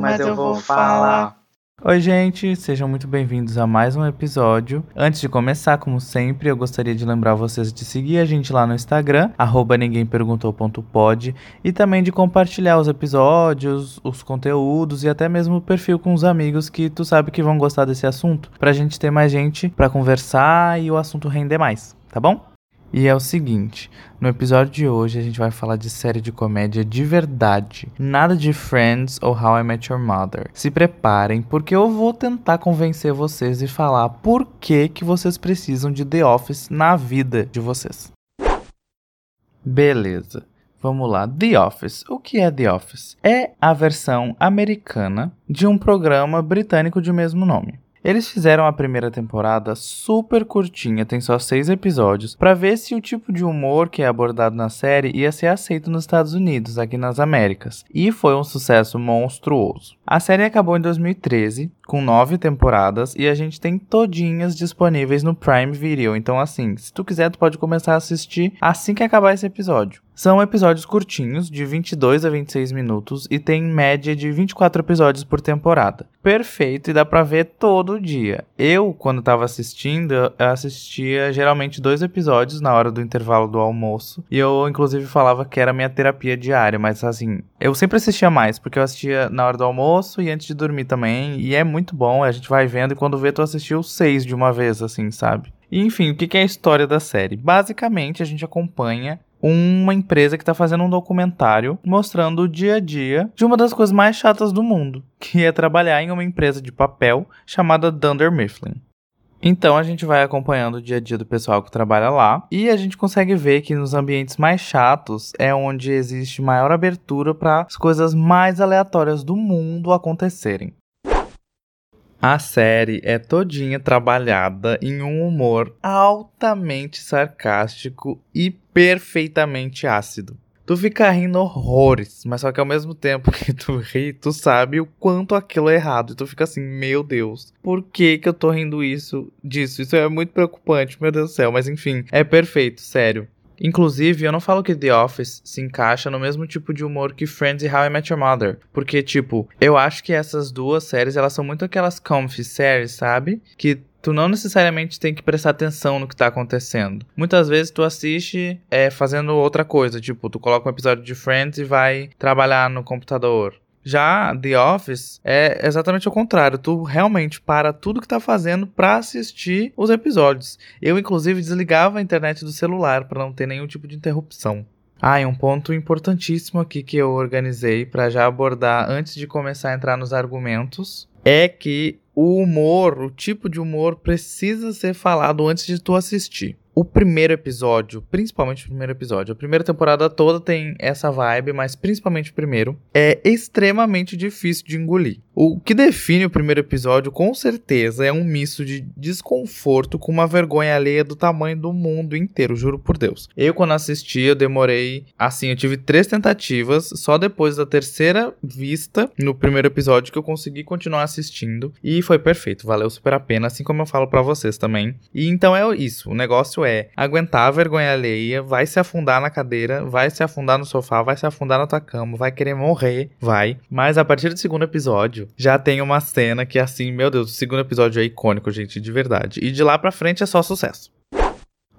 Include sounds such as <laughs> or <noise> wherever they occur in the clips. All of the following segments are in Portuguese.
mas eu vou falar. Oi, gente, sejam muito bem-vindos a mais um episódio. Antes de começar, como sempre, eu gostaria de lembrar vocês de seguir a gente lá no Instagram, ninguémperguntou.pod, e também de compartilhar os episódios, os conteúdos e até mesmo o perfil com os amigos que tu sabe que vão gostar desse assunto, pra gente ter mais gente pra conversar e o assunto render mais, tá bom? E é o seguinte, no episódio de hoje a gente vai falar de série de comédia de verdade. Nada de Friends ou How I Met Your Mother. Se preparem, porque eu vou tentar convencer vocês e falar por que, que vocês precisam de The Office na vida de vocês. Beleza. Vamos lá, The Office. O que é The Office? É a versão americana de um programa britânico de mesmo nome. Eles fizeram a primeira temporada super curtinha, tem só seis episódios, para ver se o tipo de humor que é abordado na série ia ser aceito nos Estados Unidos, aqui nas Américas. E foi um sucesso monstruoso. A série acabou em 2013, com nove temporadas, e a gente tem todinhas disponíveis no Prime Video. Então, assim, se tu quiser, tu pode começar a assistir assim que acabar esse episódio. São episódios curtinhos, de 22 a 26 minutos, e tem média de 24 episódios por temporada. Perfeito, e dá pra ver todo dia. Eu, quando tava assistindo, eu assistia geralmente dois episódios na hora do intervalo do almoço, e eu, inclusive, falava que era minha terapia diária, mas assim, eu sempre assistia mais, porque eu assistia na hora do almoço e antes de dormir também, e é muito bom, a gente vai vendo, e quando vê, tu assistiu seis de uma vez, assim, sabe? E, enfim, o que é a história da série? Basicamente, a gente acompanha uma empresa que está fazendo um documentário mostrando o dia a dia de uma das coisas mais chatas do mundo, que é trabalhar em uma empresa de papel chamada Dunder Mifflin. Então a gente vai acompanhando o dia a dia do pessoal que trabalha lá e a gente consegue ver que nos ambientes mais chatos é onde existe maior abertura para as coisas mais aleatórias do mundo acontecerem. A série é todinha trabalhada em um humor altamente sarcástico e perfeitamente ácido. Tu fica rindo horrores, mas só que ao mesmo tempo que tu ri, tu sabe o quanto aquilo é errado. E tu fica assim, meu Deus, por que que eu tô rindo isso, disso? Isso é muito preocupante, meu Deus do céu. Mas enfim, é perfeito, sério. Inclusive, eu não falo que The Office se encaixa no mesmo tipo de humor que Friends e How I Met Your Mother, porque tipo, eu acho que essas duas séries, elas são muito aquelas comfy séries, sabe? Que tu não necessariamente tem que prestar atenção no que tá acontecendo. Muitas vezes tu assiste é, fazendo outra coisa, tipo, tu coloca um episódio de Friends e vai trabalhar no computador. Já The Office é exatamente o contrário. Tu realmente para tudo que tá fazendo para assistir os episódios. Eu, inclusive, desligava a internet do celular para não ter nenhum tipo de interrupção. Ah, e um ponto importantíssimo aqui que eu organizei para já abordar antes de começar a entrar nos argumentos é que o humor, o tipo de humor precisa ser falado antes de tu assistir o primeiro episódio, principalmente o primeiro episódio, a primeira temporada toda tem essa vibe, mas principalmente o primeiro, é extremamente difícil de engolir. O que define o primeiro episódio, com certeza, é um misto de desconforto com uma vergonha alheia do tamanho do mundo inteiro, juro por Deus. Eu, quando assisti, eu demorei. Assim, eu tive três tentativas, só depois da terceira vista no primeiro episódio que eu consegui continuar assistindo. E foi perfeito, valeu super a pena, assim como eu falo para vocês também. E então é isso, o negócio é aguentar a vergonha alheia, vai se afundar na cadeira, vai se afundar no sofá, vai se afundar na tua cama, vai querer morrer, vai. Mas a partir do segundo episódio, já tem uma cena que, assim, meu Deus, o segundo episódio é icônico, gente, de verdade. E de lá pra frente é só sucesso.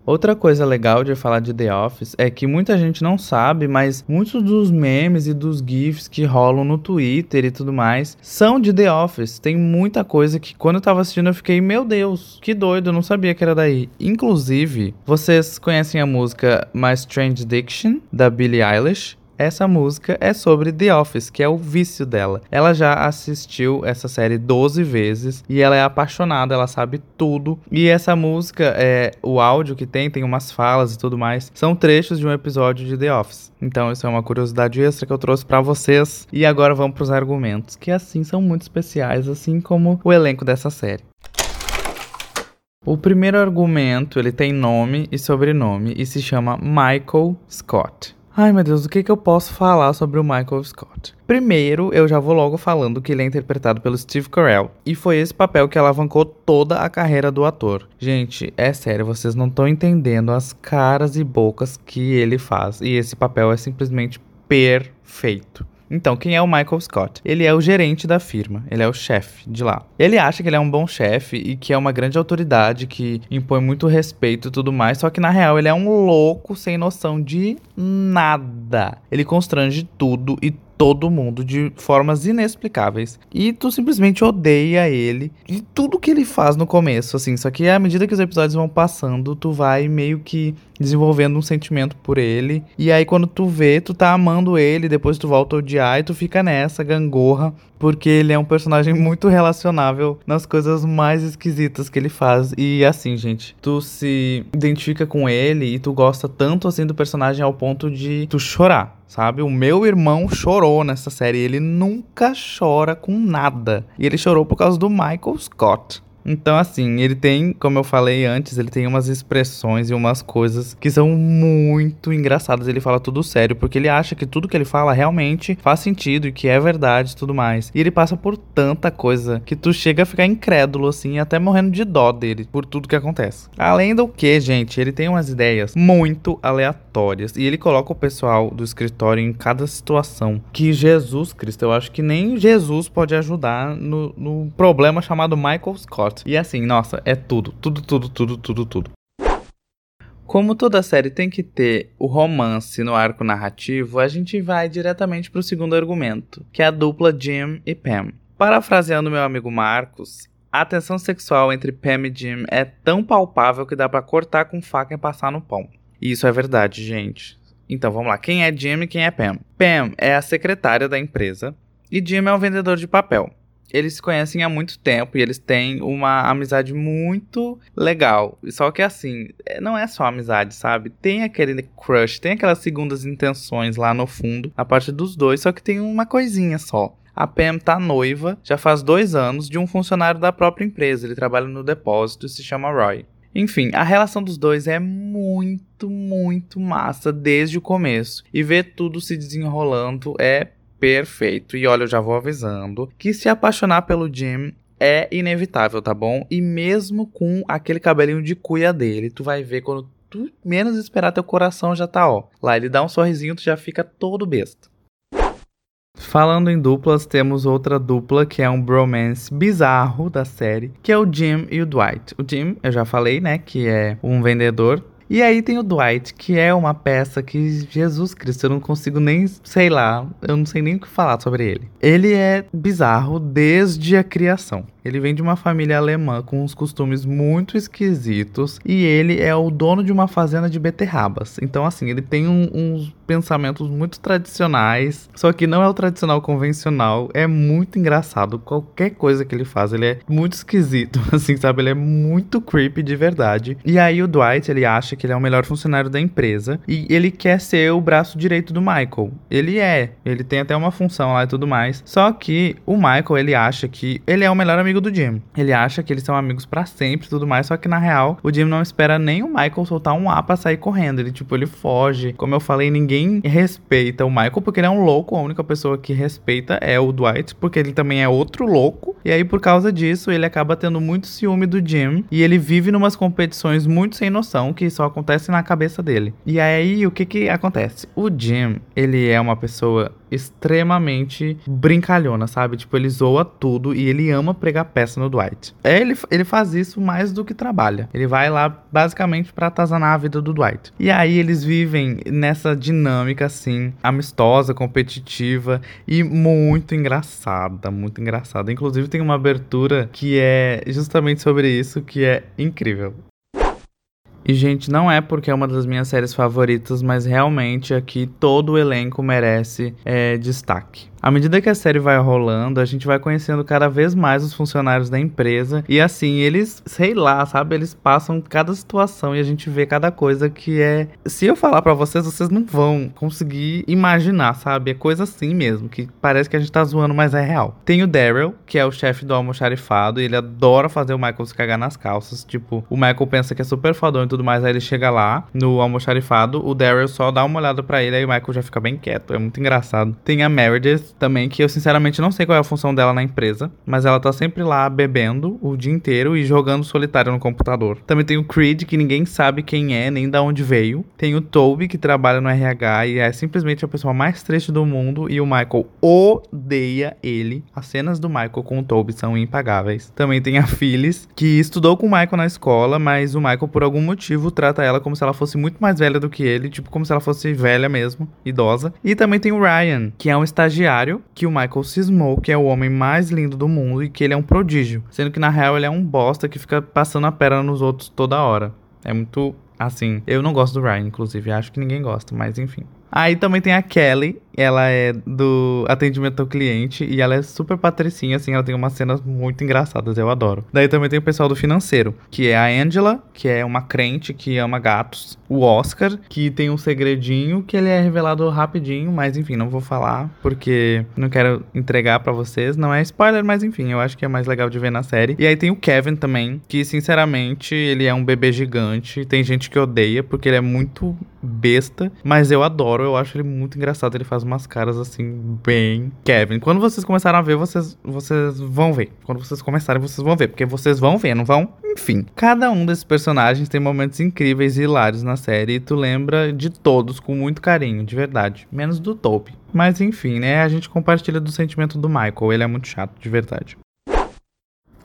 Outra coisa legal de falar de The Office é que muita gente não sabe, mas muitos dos memes e dos GIFs que rolam no Twitter e tudo mais são de The Office. Tem muita coisa que quando eu tava assistindo eu fiquei, meu Deus, que doido, eu não sabia que era daí. Inclusive, vocês conhecem a música My Strange Diction, da Billie Eilish? Essa música é sobre The Office, que é o vício dela. Ela já assistiu essa série 12 vezes e ela é apaixonada, ela sabe tudo. E essa música, é o áudio que tem, tem umas falas e tudo mais, são trechos de um episódio de The Office. Então isso é uma curiosidade extra que eu trouxe para vocês. E agora vamos para os argumentos, que assim são muito especiais, assim como o elenco dessa série. O primeiro argumento, ele tem nome e sobrenome e se chama Michael Scott. Ai meu Deus, o que, que eu posso falar sobre o Michael Scott? Primeiro, eu já vou logo falando que ele é interpretado pelo Steve Carell, e foi esse papel que alavancou toda a carreira do ator. Gente, é sério, vocês não estão entendendo as caras e bocas que ele faz, e esse papel é simplesmente perfeito. Então, quem é o Michael Scott? Ele é o gerente da firma, ele é o chefe de lá. Ele acha que ele é um bom chefe e que é uma grande autoridade que impõe muito respeito e tudo mais, só que na real ele é um louco sem noção de nada. Ele constrange tudo e todo mundo de formas inexplicáveis. E tu simplesmente odeia ele e tudo que ele faz no começo, assim. Só que à medida que os episódios vão passando, tu vai meio que desenvolvendo um sentimento por ele. E aí quando tu vê, tu tá amando ele, depois tu volta a odiar e tu fica nessa gangorra, porque ele é um personagem <laughs> muito relacionável nas coisas mais esquisitas que ele faz. E assim, gente, tu se identifica com ele e tu gosta tanto assim do personagem ao ponto de tu chorar sabe? O meu irmão chorou nessa série. Ele nunca chora com nada. E ele chorou por causa do Michael Scott. Então, assim, ele tem, como eu falei antes, ele tem umas expressões e umas coisas que são muito engraçadas. Ele fala tudo sério, porque ele acha que tudo que ele fala realmente faz sentido e que é verdade e tudo mais. E ele passa por tanta coisa que tu chega a ficar incrédulo, assim, até morrendo de dó dele por tudo que acontece. Além do que, gente, ele tem umas ideias muito aleatórias e ele coloca o pessoal do escritório em cada situação. Que Jesus Cristo, eu acho que nem Jesus pode ajudar no, no problema chamado Michael Scott. E assim, nossa, é tudo, tudo, tudo, tudo, tudo, tudo. Como toda série tem que ter o romance no arco narrativo, a gente vai diretamente para o segundo argumento, que é a dupla Jim e Pam. Parafraseando meu amigo Marcos, a tensão sexual entre Pam e Jim é tão palpável que dá para cortar com faca e passar no pão. E isso é verdade, gente. Então vamos lá, quem é Jim e quem é Pam? Pam é a secretária da empresa e Jim é o vendedor de papel eles se conhecem há muito tempo e eles têm uma amizade muito legal. Só que assim, é, não é só amizade, sabe? Tem aquele crush, tem aquelas segundas intenções lá no fundo, a parte dos dois, só que tem uma coisinha só. A Pam tá noiva, já faz dois anos, de um funcionário da própria empresa. Ele trabalha no depósito e se chama Roy. Enfim, a relação dos dois é muito, muito massa desde o começo. E ver tudo se desenrolando é perfeito. E olha, eu já vou avisando que se apaixonar pelo Jim é inevitável, tá bom? E mesmo com aquele cabelinho de cuia dele, tu vai ver quando tu menos esperar teu coração já tá, ó. Lá ele dá um sorrisinho, tu já fica todo besta. Falando em duplas, temos outra dupla que é um bromance bizarro da série, que é o Jim e o Dwight. O Jim, eu já falei, né, que é um vendedor e aí tem o Dwight, que é uma peça que, Jesus Cristo, eu não consigo nem, sei lá, eu não sei nem o que falar sobre ele. Ele é bizarro desde a criação. Ele vem de uma família alemã com uns costumes muito esquisitos e ele é o dono de uma fazenda de beterrabas. Então, assim, ele tem um, uns pensamentos muito tradicionais, só que não é o tradicional convencional. É muito engraçado. Qualquer coisa que ele faz, ele é muito esquisito, <laughs> assim, sabe? Ele é muito creepy de verdade. E aí o Dwight, ele acha que ele é o melhor funcionário da empresa e ele quer ser o braço direito do Michael. Ele é, ele tem até uma função lá e tudo mais. Só que o Michael, ele acha que ele é o melhor amigo amigo do Jim. Ele acha que eles são amigos para sempre e tudo mais, só que na real, o Jim não espera nem o Michael soltar um A pra sair correndo. Ele, tipo, ele foge. Como eu falei, ninguém respeita o Michael porque ele é um louco. A única pessoa que respeita é o Dwight, porque ele também é outro louco. E aí, por causa disso, ele acaba tendo muito ciúme do Jim. E ele vive numas competições muito sem noção que só acontecem na cabeça dele. E aí, o que que acontece? O Jim, ele é uma pessoa extremamente brincalhona, sabe? Tipo, ele zoa tudo e ele ama pregar peça no Dwight. É, ele, ele faz isso mais do que trabalha. Ele vai lá basicamente para atazanar a vida do Dwight. E aí eles vivem nessa dinâmica assim, amistosa, competitiva e muito engraçada, muito engraçada. Inclusive tem uma abertura que é justamente sobre isso que é incrível. E, gente, não é porque é uma das minhas séries favoritas, mas realmente aqui todo o elenco merece é, destaque. À medida que a série vai rolando, a gente vai conhecendo cada vez mais os funcionários da empresa. E assim, eles, sei lá, sabe? Eles passam cada situação e a gente vê cada coisa que é. Se eu falar para vocês, vocês não vão conseguir imaginar, sabe? É coisa assim mesmo, que parece que a gente tá zoando, mas é real. Tem o Daryl, que é o chefe do almoxarifado, e ele adora fazer o Michael se cagar nas calças. Tipo, o Michael pensa que é super fodão e tudo mais, aí ele chega lá no almoxarifado, o Daryl só dá uma olhada para ele, aí o Michael já fica bem quieto. É muito engraçado. Tem a Meredith também, que eu sinceramente não sei qual é a função dela na empresa, mas ela tá sempre lá bebendo o dia inteiro e jogando solitário no computador. Também tem o Creed, que ninguém sabe quem é, nem da onde veio. Tem o Toby, que trabalha no RH e é simplesmente a pessoa mais triste do mundo, e o Michael odeia ele. As cenas do Michael com o Toby são impagáveis. Também tem a Phyllis, que estudou com o Michael na escola, mas o Michael, por algum motivo, trata ela como se ela fosse muito mais velha do que ele, tipo, como se ela fosse velha mesmo, idosa. E também tem o Ryan, que é um estagiário que o Michael cismou que é o homem mais lindo do mundo e que ele é um prodígio. Sendo que na real ele é um bosta que fica passando a perna nos outros toda hora. É muito assim. Eu não gosto do Ryan, inclusive. Acho que ninguém gosta, mas enfim. Aí também tem a Kelly, ela é do atendimento ao cliente e ela é super patricinha, assim, ela tem umas cenas muito engraçadas, eu adoro. Daí também tem o pessoal do financeiro, que é a Angela, que é uma crente que ama gatos, o Oscar, que tem um segredinho que ele é revelado rapidinho, mas enfim, não vou falar porque não quero entregar para vocês, não é spoiler, mas enfim, eu acho que é mais legal de ver na série. E aí tem o Kevin também, que sinceramente, ele é um bebê gigante, tem gente que odeia porque ele é muito besta, mas eu adoro, eu acho ele muito engraçado, ele faz umas caras assim, bem Kevin. Quando vocês começaram a ver, vocês, vocês vão ver. Quando vocês começarem, vocês vão ver, porque vocês vão ver, não vão? Enfim, cada um desses personagens tem momentos incríveis e hilários na série, e tu lembra de todos com muito carinho, de verdade, menos do Toby. Mas enfim, né, a gente compartilha do sentimento do Michael, ele é muito chato, de verdade.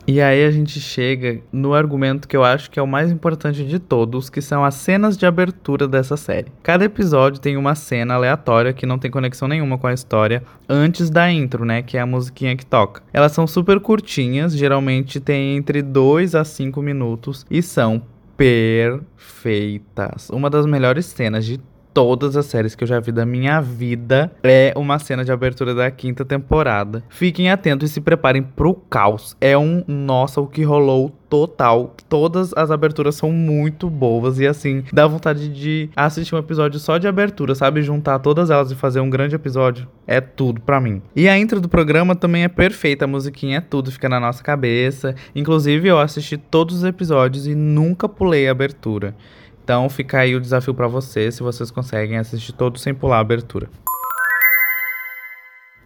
E aí a gente chega no argumento que eu acho que é o mais importante de todos, que são as cenas de abertura dessa série. Cada episódio tem uma cena aleatória que não tem conexão nenhuma com a história antes da intro, né, que é a musiquinha que toca. Elas são super curtinhas, geralmente tem entre 2 a 5 minutos e são perfeitas. Uma das melhores cenas de todas as séries que eu já vi da minha vida é uma cena de abertura da quinta temporada. Fiquem atentos e se preparem pro caos. É um nossa, o que rolou total. Todas as aberturas são muito boas e assim, dá vontade de assistir um episódio só de abertura, sabe? Juntar todas elas e fazer um grande episódio. É tudo para mim. E a intro do programa também é perfeita, a musiquinha é tudo, fica na nossa cabeça. Inclusive, eu assisti todos os episódios e nunca pulei a abertura. Então fica aí o desafio para vocês, se vocês conseguem assistir todos sem pular a abertura.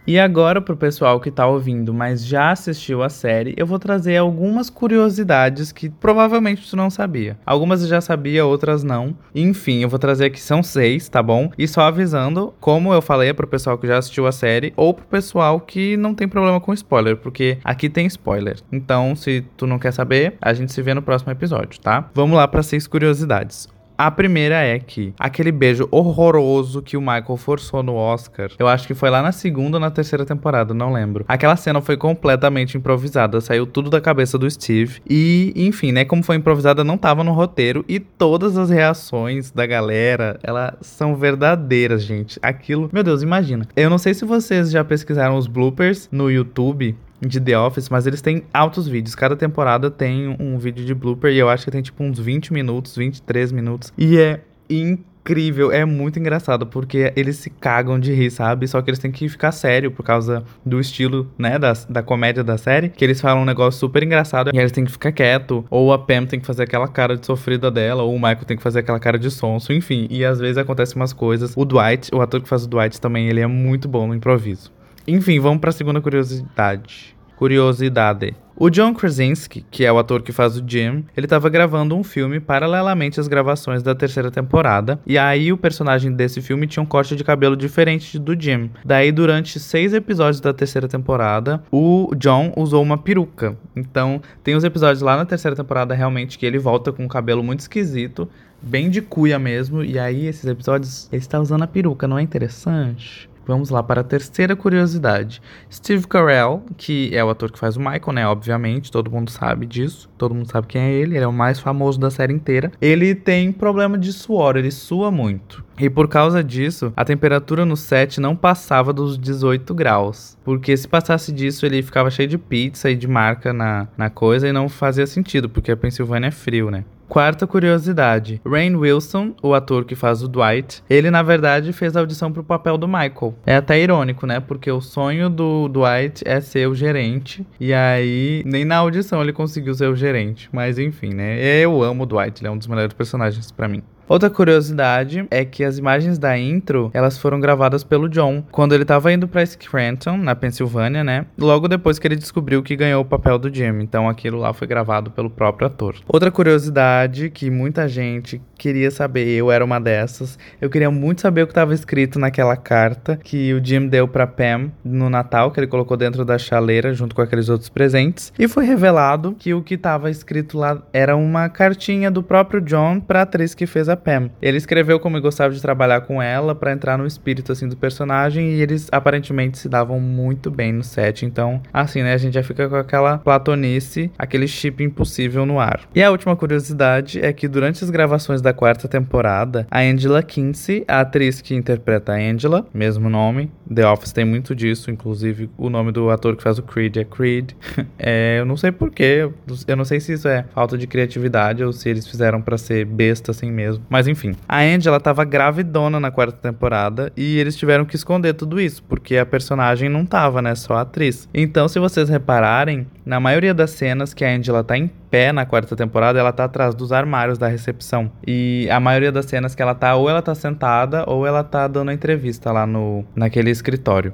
E agora, pro pessoal que tá ouvindo, mas já assistiu a série, eu vou trazer algumas curiosidades que provavelmente tu não sabia. Algumas eu já sabia, outras não. Enfim, eu vou trazer aqui, são seis, tá bom? E só avisando, como eu falei, é pro pessoal que já assistiu a série, ou pro pessoal que não tem problema com spoiler, porque aqui tem spoiler. Então, se tu não quer saber, a gente se vê no próximo episódio, tá? Vamos lá para seis curiosidades. A primeira é que aquele beijo horroroso que o Michael forçou no Oscar, eu acho que foi lá na segunda ou na terceira temporada, não lembro. Aquela cena foi completamente improvisada, saiu tudo da cabeça do Steve. E, enfim, né, como foi improvisada, não tava no roteiro. E todas as reações da galera, elas são verdadeiras, gente. Aquilo, meu Deus, imagina. Eu não sei se vocês já pesquisaram os bloopers no YouTube de The Office, mas eles têm altos vídeos. Cada temporada tem um vídeo de blooper e eu acho que tem tipo uns 20 minutos, 23 minutos. E é incrível, é muito engraçado, porque eles se cagam de rir, sabe? Só que eles têm que ficar sério por causa do estilo, né, da, da comédia da série, que eles falam um negócio super engraçado e eles têm que ficar quieto, ou a Pam tem que fazer aquela cara de sofrida dela, ou o Michael tem que fazer aquela cara de sonso, enfim. E às vezes acontecem umas coisas. O Dwight, o ator que faz o Dwight também, ele é muito bom no improviso. Enfim, vamos para a segunda curiosidade. Curiosidade. O John Krasinski, que é o ator que faz o Jim, ele estava gravando um filme paralelamente às gravações da terceira temporada, e aí o personagem desse filme tinha um corte de cabelo diferente do Jim. Daí, durante seis episódios da terceira temporada, o John usou uma peruca. Então, tem os episódios lá na terceira temporada realmente que ele volta com um cabelo muito esquisito, bem de cuia mesmo, e aí esses episódios ele está usando a peruca, não é interessante? Vamos lá para a terceira curiosidade. Steve Carell, que é o ator que faz o Michael, né? Obviamente, todo mundo sabe disso. Todo mundo sabe quem é ele. Ele é o mais famoso da série inteira. Ele tem problema de suor, ele sua muito. E por causa disso, a temperatura no set não passava dos 18 graus. Porque se passasse disso, ele ficava cheio de pizza e de marca na, na coisa e não fazia sentido, porque a Pensilvânia é frio, né? Quarta curiosidade: Rain Wilson, o ator que faz o Dwight, ele na verdade fez a audição pro papel do Michael. É até irônico, né? Porque o sonho do Dwight é ser o gerente e aí nem na audição ele conseguiu ser o gerente. Mas enfim, né? Eu amo o Dwight, ele é um dos melhores personagens para mim. Outra curiosidade é que as imagens da intro, elas foram gravadas pelo John quando ele tava indo para Scranton, na Pensilvânia, né? Logo depois que ele descobriu que ganhou o papel do Jim. Então aquilo lá foi gravado pelo próprio ator. Outra curiosidade que muita gente queria saber, eu era uma dessas. Eu queria muito saber o que estava escrito naquela carta que o Jim deu para Pam no Natal, que ele colocou dentro da chaleira junto com aqueles outros presentes. E foi revelado que o que estava escrito lá era uma cartinha do próprio John para atriz que fez a Pam. Ele escreveu como gostava de trabalhar com ela para entrar no espírito assim do personagem e eles aparentemente se davam muito bem no set. Então, assim, né, a gente já fica com aquela platonice, aquele chip impossível no ar. E a última curiosidade é que durante as gravações da quarta temporada, a Angela Kinsey, a atriz que interpreta a Angela, mesmo nome, The Office tem muito disso, inclusive o nome do ator que faz o Creed é Creed. <laughs> é, eu não sei porquê, eu não sei se isso é falta de criatividade ou se eles fizeram para ser besta assim mesmo. Mas enfim, a Angela tava gravidona na quarta temporada e eles tiveram que esconder tudo isso, porque a personagem não tava, né, só a atriz. Então, se vocês repararem, na maioria das cenas que a Angela tá em pé na quarta temporada, ela tá atrás dos armários da recepção. E a maioria das cenas que ela tá, ou ela tá sentada, ou ela tá dando entrevista lá no naquele escritório.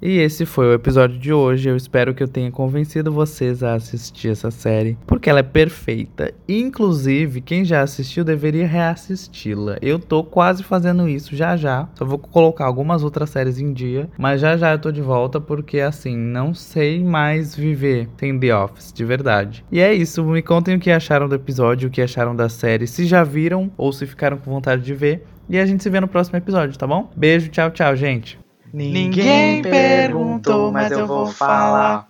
E esse foi o episódio de hoje. Eu espero que eu tenha convencido vocês a assistir essa série, porque ela é perfeita. Inclusive, quem já assistiu deveria reassisti-la. Eu tô quase fazendo isso já já. Só vou colocar algumas outras séries em dia, mas já já eu tô de volta porque assim, não sei mais viver sem The Office, de verdade. E é isso, me contem o que acharam do episódio, o que acharam da série, se já viram ou se ficaram com vontade de ver. E a gente se vê no próximo episódio, tá bom? Beijo, tchau, tchau, gente. Ninguém perguntou, mas eu vou falar.